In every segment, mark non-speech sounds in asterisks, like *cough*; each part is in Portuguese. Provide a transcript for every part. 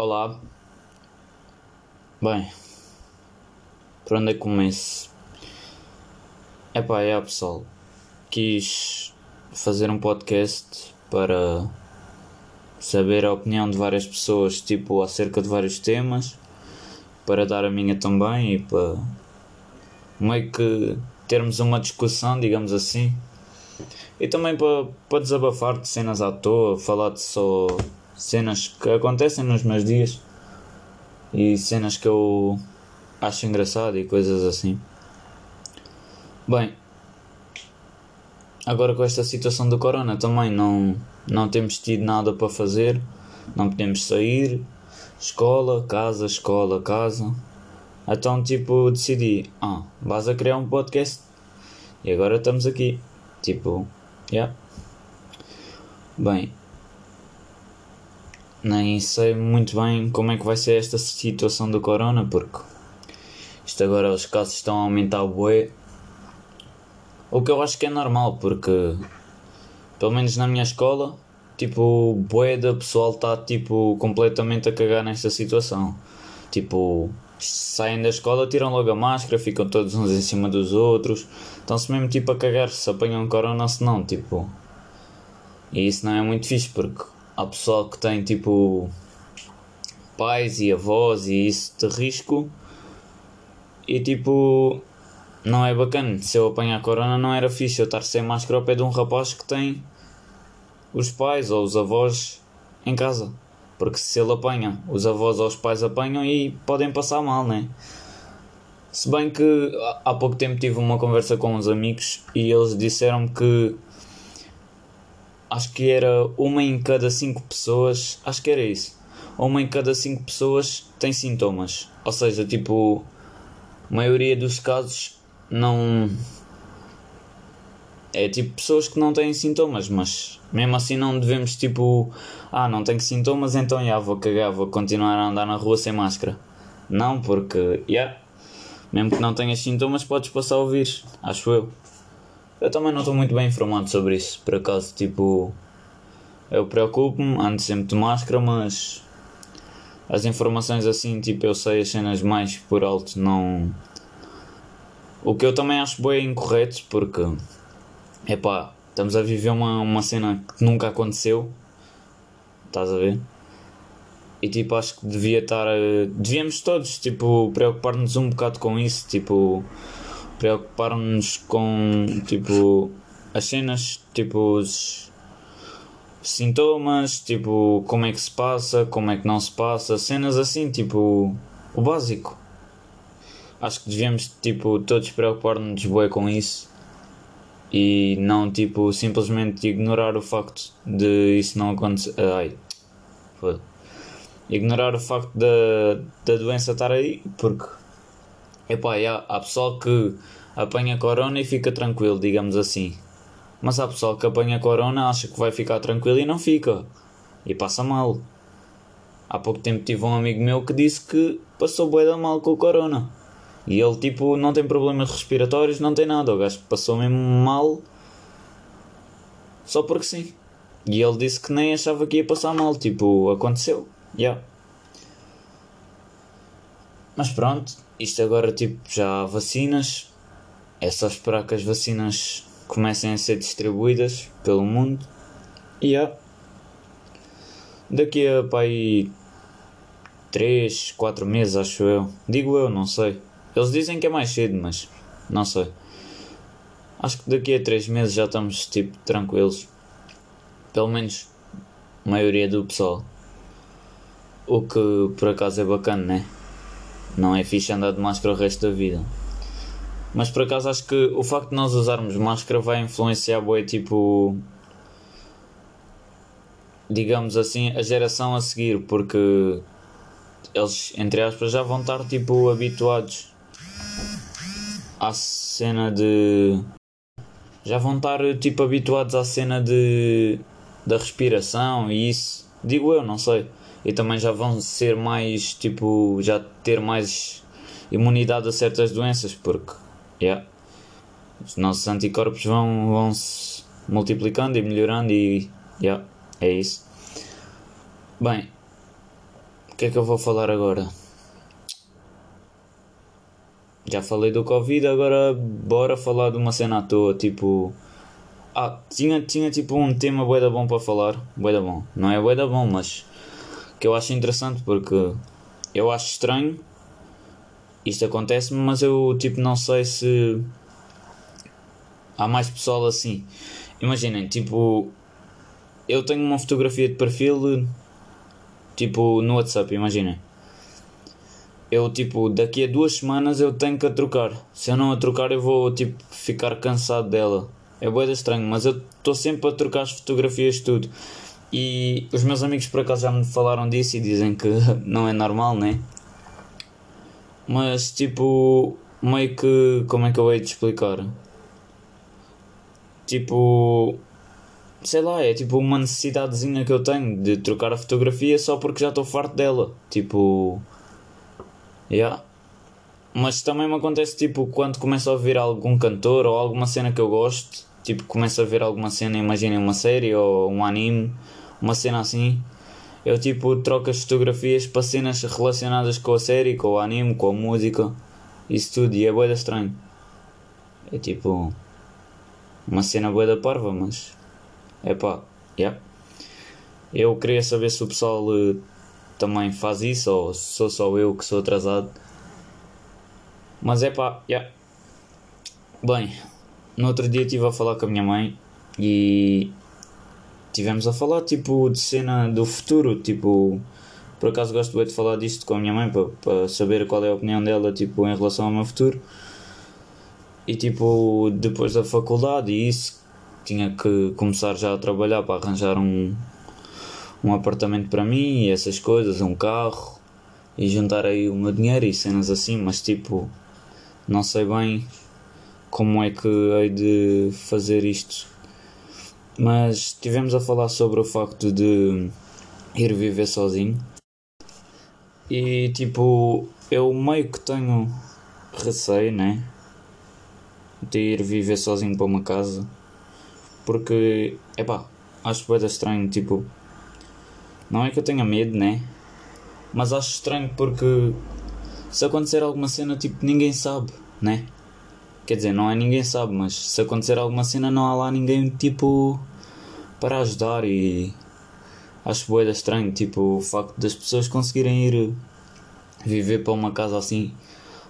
Olá. Bem, por onde é que começo? Epá, é pessoal, quis fazer um podcast para saber a opinião de várias pessoas, tipo, acerca de vários temas, para dar a minha também e para meio que termos uma discussão, digamos assim. E também para, para desabafar de cenas à toa, falar de só cenas que acontecem nos meus dias e cenas que eu acho engraçado e coisas assim. Bem, agora com esta situação do corona também não, não temos tido nada para fazer, não podemos sair, escola, casa, escola, casa. Então tipo decidi, ah, vas a criar um podcast e agora estamos aqui. Tipo, yeah. Bem, nem sei muito bem como é que vai ser esta situação do corona, porque isto agora os casos estão a aumentar o bué. O que eu acho que é normal, porque pelo menos na minha escola, tipo, o bué da pessoal está tipo completamente a cagar nesta situação. Tipo, saem da escola, tiram logo a máscara, ficam todos uns em cima dos outros, estão-se mesmo tipo a cagar se apanham corona ou se não, tipo. E isso não é muito fixe porque há pessoal que tem tipo pais e avós e isso de risco e tipo não é bacana. Se eu apanhar corona não era fixe eu estar sem máscara ao pé de um rapaz que tem os pais ou os avós em casa. Porque se ele apanha, os avós ou os pais apanham e podem passar mal, né? Se bem que há pouco tempo tive uma conversa com uns amigos e eles disseram que acho que era uma em cada cinco pessoas, acho que era isso. Uma em cada cinco pessoas tem sintomas. Ou seja, tipo, a maioria dos casos não. É tipo pessoas que não têm sintomas, mas mesmo assim não devemos tipo. Ah, não tenho sintomas, então já vou cagar, vou continuar a andar na rua sem máscara. Não, porque, yeah, mesmo que não tenhas sintomas, podes passar o vírus, acho eu. Eu também não estou muito bem informado sobre isso, por acaso, tipo. Eu preocupo-me, ando sempre de máscara, mas. As informações assim, tipo, eu sei as cenas mais por alto, não. O que eu também acho bem incorreto, porque. Epá, estamos a viver uma, uma cena que nunca aconteceu. Estás a ver? E tipo, acho que devia estar. Devíamos todos, tipo, preocupar-nos um bocado com isso, tipo preocupar-nos com tipo as cenas, tipo os sintomas, tipo como é que se passa, como é que não se passa, cenas assim, tipo o básico. Acho que devíamos tipo todos preocupar-nos bué com isso e não tipo simplesmente ignorar o facto de isso não acontecer. Ai, foda. Ignorar o facto da, da doença estar aí porque Epá, yeah, há pessoal que apanha corona e fica tranquilo, digamos assim. Mas há pessoal que apanha corona, acha que vai ficar tranquilo e não fica. E passa mal. Há pouco tempo tive um amigo meu que disse que passou bué mal com o corona. E ele tipo não tem problemas respiratórios, não tem nada. O gajo passou mesmo mal só porque sim. E ele disse que nem achava que ia passar mal, tipo, aconteceu. Yeah. Mas pronto, isto agora tipo já há vacinas. É só esperar que as vacinas comecem a ser distribuídas pelo mundo. E yeah. daqui a pá, aí 3, 4 meses acho eu. Digo eu, não sei. Eles dizem que é mais cedo, mas não sei. Acho que daqui a 3 meses já estamos tipo tranquilos. Pelo menos a maioria do pessoal. O que por acaso é bacana, né? Não é fixe andar de máscara o resto da vida. Mas por acaso acho que o facto de nós usarmos máscara vai influenciar boi tipo digamos assim a geração a seguir porque eles entre aspas já vão estar tipo habituados à cena de já vão estar tipo habituados à cena de da respiração e isso digo eu não sei e também já vão ser mais tipo já ter mais imunidade a certas doenças porque yeah, os nossos anticorpos vão, vão se multiplicando e melhorando e yeah, é isso bem que é que eu vou falar agora? Já falei do Covid, agora bora falar de uma cena à toa, tipo. Ah, tinha, tinha tipo um tema bué da bom para falar. Bué da bom. Não é bué da bom, mas que eu acho interessante porque eu acho estranho isto acontece-me, mas eu tipo não sei se há mais pessoal assim. Imaginem, tipo, eu tenho uma fotografia de perfil tipo no WhatsApp, imaginem. Eu tipo, daqui a duas semanas eu tenho que a trocar. Se eu não a trocar eu vou tipo ficar cansado dela. É boeda estranho, mas eu estou sempre a trocar as fotografias tudo. E os meus amigos por acaso já me falaram disso e dizem que *laughs* não é normal, né? Mas tipo, meio que. Como é que eu hei de explicar? Tipo. Sei lá, é tipo uma necessidadezinha que eu tenho de trocar a fotografia só porque já estou farto dela. Tipo. Yeah. Mas também me acontece tipo quando começo a ouvir algum cantor ou alguma cena que eu gosto. Tipo, começo a ver alguma cena, imaginem uma série ou um anime, uma cena assim eu tipo troco as fotografias para cenas relacionadas com a série, com o anime, com a música, isso tudo, e é boeda estranho. É tipo uma cena boeda parva, mas é pá, yeah. Eu queria saber se o pessoal uh, também faz isso ou se sou só eu que sou atrasado. Mas é pá, yeah. Bem, no outro dia estive a falar com a minha mãe e tivemos a falar tipo de cena do futuro, tipo, por acaso gosto bem de falar disto com a minha mãe para, saber qual é a opinião dela tipo em relação ao meu futuro. E tipo, depois da faculdade e isso, tinha que começar já a trabalhar para arranjar um, um apartamento para mim e essas coisas, um carro e juntar aí o meu dinheiro e cenas assim, mas tipo, não sei bem como é que hei de fazer isto mas estivemos a falar sobre o facto de ir viver sozinho. E tipo, eu meio que tenho receio, né? De ir viver sozinho para uma casa. Porque, epá, acho que estranho, tipo. Não é que eu tenha medo, né? Mas acho estranho porque se acontecer alguma cena, tipo, ninguém sabe, né? Quer dizer, não é ninguém sabe, mas se acontecer alguma cena, não há lá ninguém, tipo, para ajudar e acho boeda estranho, tipo, o facto das pessoas conseguirem ir viver para uma casa assim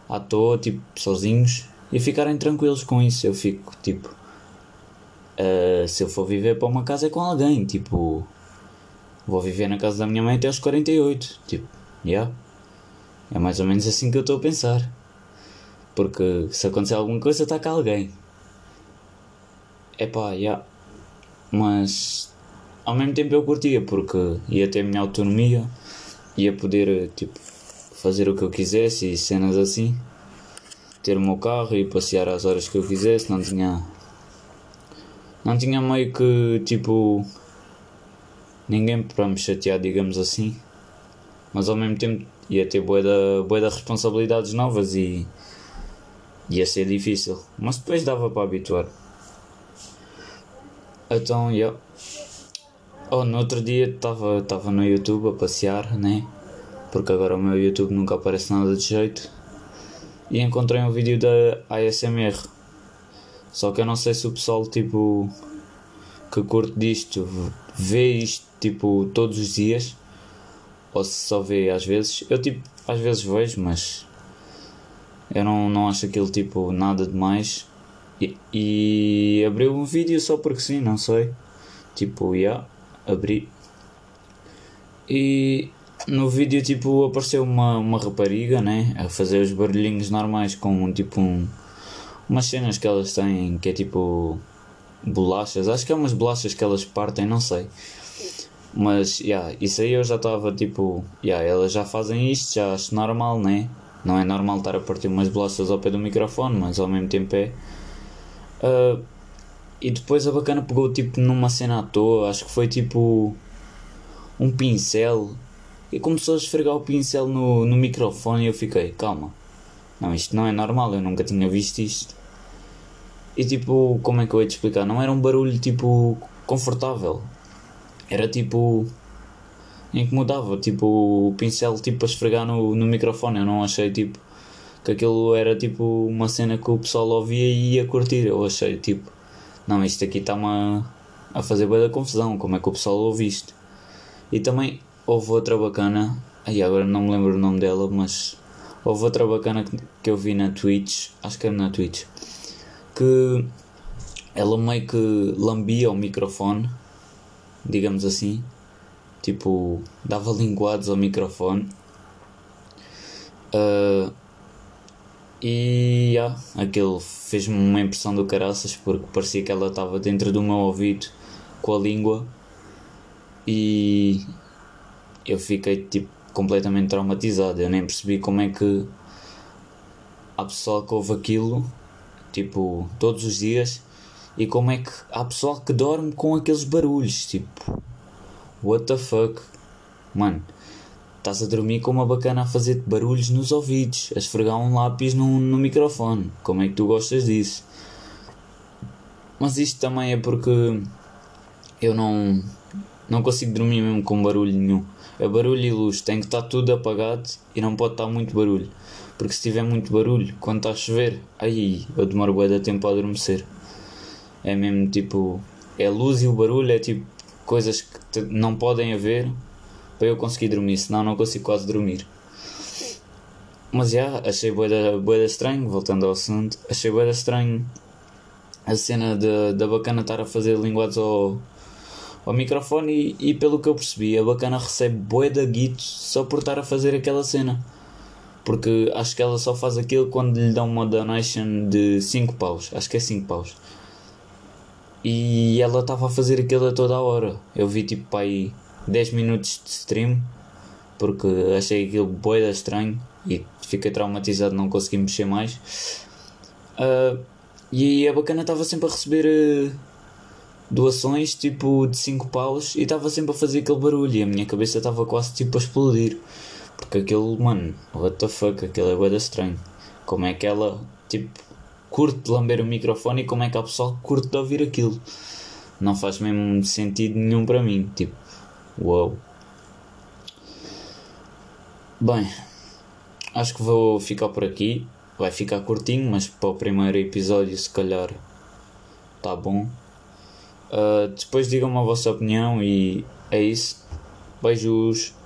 à toa, tipo, sozinhos e ficarem tranquilos com isso. Eu fico, tipo, uh, se eu for viver para uma casa é com alguém, tipo, vou viver na casa da minha mãe até aos 48, tipo, yeah. É mais ou menos assim que eu estou a pensar. Porque se acontecer alguma coisa, está cá alguém. Epá, yeah. Mas ao mesmo tempo eu curtia porque ia ter a minha autonomia, ia poder tipo fazer o que eu quisesse e cenas assim, ter o meu carro e passear às horas que eu quisesse, não tinha não tinha meio que tipo ninguém para me chatear, digamos assim, mas ao mesmo tempo ia ter boa da, boa da responsabilidades novas e ia ser difícil, mas depois dava para habituar. Então, yeah. Oh, no outro dia estava tava no YouTube a passear, né? Porque agora o meu YouTube nunca aparece nada de jeito. E encontrei um vídeo da ASMR. Só que eu não sei se o pessoal, tipo, que curte disto, vê isto, tipo, todos os dias. Ou se só vê às vezes. Eu, tipo, às vezes vejo, mas eu não, não acho aquilo, tipo, nada demais. E, e abriu um vídeo só porque sim, não sei. Tipo, yeah, abri. E no vídeo tipo apareceu uma, uma rapariga, né? A fazer os barulhinhos normais com tipo um, umas cenas que elas têm que é tipo bolachas. Acho que é umas bolachas que elas partem, não sei. Mas, yeah, isso aí eu já estava tipo, yeah, elas já fazem isto, já acho normal, né? Não é normal estar a partir umas bolachas ao pé do microfone, mas ao mesmo tempo é. Uh, e depois a bacana pegou tipo numa cena à toa, acho que foi tipo um pincel e começou a esfregar o pincel no, no microfone e eu fiquei, calma, não, isto não é normal, eu nunca tinha visto isto. E tipo, como é que eu ia te explicar? Não era um barulho tipo confortável, era tipo mudava, tipo, o pincel tipo a esfregar no, no microfone. Eu não achei tipo que aquilo era tipo uma cena que o pessoal ouvia e ia curtir. Eu achei tipo, não, isto aqui está-me a, a fazer bem da confusão, como é que o pessoal ouve isto? E também houve outra bacana, aí agora não me lembro o nome dela, mas houve outra bacana que, que eu vi na Twitch, acho que era na Twitch, que ela meio que lambia o microfone, digamos assim, tipo, dava linguados ao microfone. Uh, e yeah, aquilo fez-me uma impressão do caraças porque parecia que ela estava dentro do meu ouvido com a língua e eu fiquei tipo completamente traumatizado. Eu nem percebi como é que há pessoal que ouve aquilo tipo todos os dias e como é que há pessoal que dorme com aqueles barulhos tipo what the fuck mano estás a dormir com uma bacana a fazer barulhos nos ouvidos, a esfregar um lápis no, no microfone. Como é que tu gostas disso? Mas isto também é porque eu não, não consigo dormir mesmo com barulho nenhum. É barulho e luz, tem que estar tudo apagado e não pode estar muito barulho. Porque se tiver muito barulho, quando está a chover, aí eu demoro bué de tempo a adormecer. É mesmo tipo. É luz e o barulho, é tipo coisas que não podem haver para eu conseguir dormir, senão não consigo quase dormir. Mas já, achei boeda, boeda estranho, voltando ao assunto, achei boeda estranho a cena da bacana estar a fazer linguados ao, ao microfone e, e, pelo que eu percebi, a bacana recebe boeda guito só por estar a fazer aquela cena. Porque acho que ela só faz aquilo quando lhe dão uma donation de 5 paus, acho que é 5 paus. E ela estava a fazer aquilo a toda a hora. Eu vi tipo aí 10 minutos de stream porque achei aquilo boeda estranho e fiquei traumatizado, não consegui mexer mais. Uh, e a bacana estava sempre a receber uh, doações tipo de 5 paus e estava sempre a fazer aquele barulho e a minha cabeça estava quase tipo a explodir. Porque aquele, mano, what the fuck, aquele é boeda estranho. Como é que ela, tipo, curte de lamber o microfone e como é que a pessoa curte de ouvir aquilo? Não faz mesmo sentido nenhum para mim, tipo. Uou. Bem, acho que vou ficar por aqui. Vai ficar curtinho, mas para o primeiro episódio, se calhar, tá bom. Uh, depois digam-me a vossa opinião e é isso. Beijos.